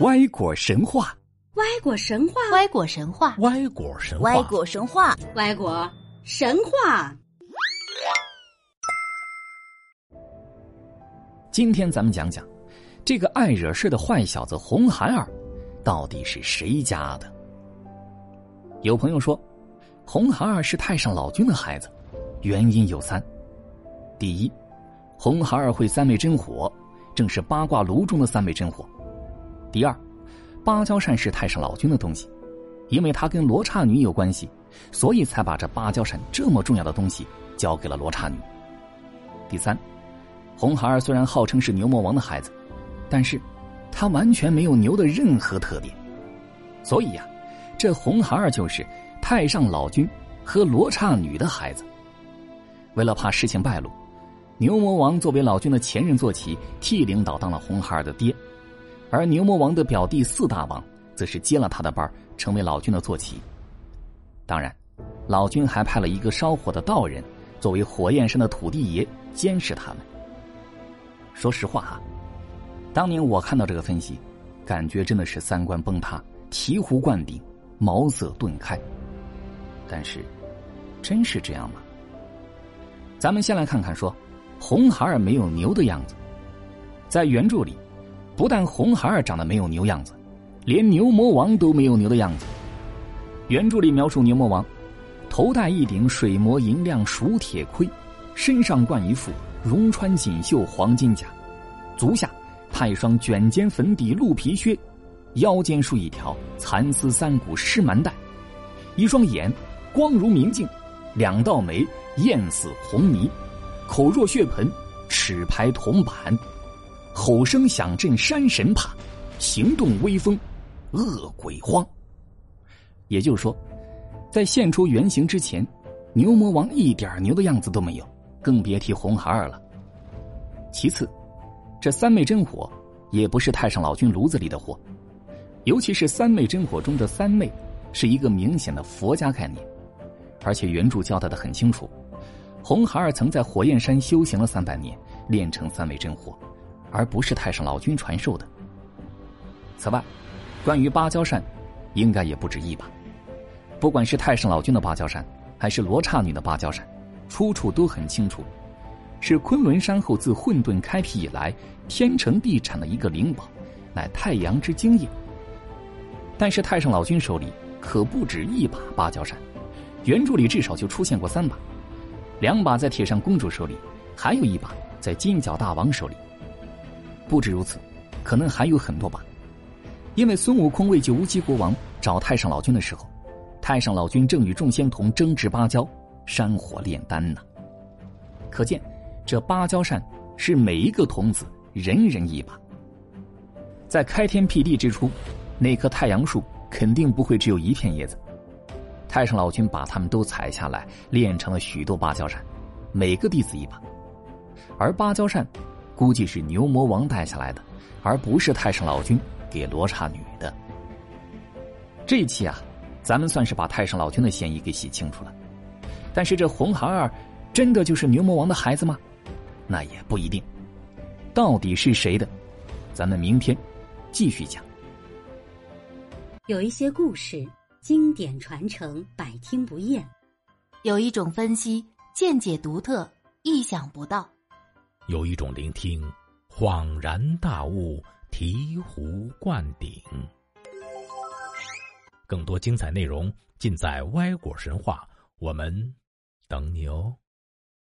歪果神话，歪果神话，歪果神话，歪果神话，歪果神话，歪果神话。今天咱们讲讲这个爱惹事的坏小子红孩儿，到底是谁家的？有朋友说，红孩儿是太上老君的孩子，原因有三：第一，红孩儿会三昧真火，正是八卦炉中的三昧真火。第二，芭蕉扇是太上老君的东西，因为他跟罗刹女有关系，所以才把这芭蕉扇这么重要的东西交给了罗刹女。第三，红孩儿虽然号称是牛魔王的孩子，但是，他完全没有牛的任何特点，所以呀，这红孩儿就是太上老君和罗刹女的孩子。为了怕事情败露，牛魔王作为老君的前任坐骑，替领导当了红孩儿的爹。而牛魔王的表弟四大王则是接了他的班，成为老君的坐骑。当然，老君还派了一个烧火的道人，作为火焰山的土地爷，监视他们。说实话啊，当年我看到这个分析，感觉真的是三观崩塌、醍醐灌顶、茅塞顿开。但是，真是这样吗？咱们先来看看，说红孩儿没有牛的样子，在原著里。不但红孩儿长得没有牛样子，连牛魔王都没有牛的样子。原著里描述牛魔王，头戴一顶水磨银亮熟铁盔，身上冠一副绒穿锦绣黄金甲，足下踏一双卷尖粉底鹿皮靴，腰间束一条蚕丝三股湿蛮带，一双眼光如明镜，两道眉艳似红泥，口若血盆，齿排铜板。吼声响震山神怕，行动威风，恶鬼慌。也就是说，在现出原形之前，牛魔王一点牛的样子都没有，更别提红孩儿了。其次，这三昧真火也不是太上老君炉子里的火，尤其是三昧真火中的三昧，是一个明显的佛家概念，而且原著交代的很清楚，红孩儿曾在火焰山修行了三百年，练成三昧真火。而不是太上老君传授的。此外，关于芭蕉扇，应该也不止一把。不管是太上老君的芭蕉扇，还是罗刹女的芭蕉扇，出处都很清楚，是昆仑山后自混沌开辟以来，天成地产的一个灵宝，乃太阳之精液。但是太上老君手里可不止一把芭蕉扇，原著里至少就出现过三把，两把在铁扇公主手里，还有一把在金角大王手里。不止如此，可能还有很多把。因为孙悟空为救乌鸡国王找太上老君的时候，太上老君正与众仙童争执芭蕉、山火炼丹呢。可见，这芭蕉扇是每一个童子人人一把。在开天辟地之初，那棵太阳树肯定不会只有一片叶子。太上老君把它们都采下来，炼成了许多芭蕉扇，每个弟子一把。而芭蕉扇。估计是牛魔王带下来的，而不是太上老君给罗刹女的。这一期啊，咱们算是把太上老君的嫌疑给洗清楚了。但是这红孩儿真的就是牛魔王的孩子吗？那也不一定。到底是谁的？咱们明天继续讲。有一些故事经典传承，百听不厌；有一种分析见解独特，意想不到。有一种聆听，恍然大悟，醍醐灌顶。更多精彩内容尽在歪果神话，我们等你哦。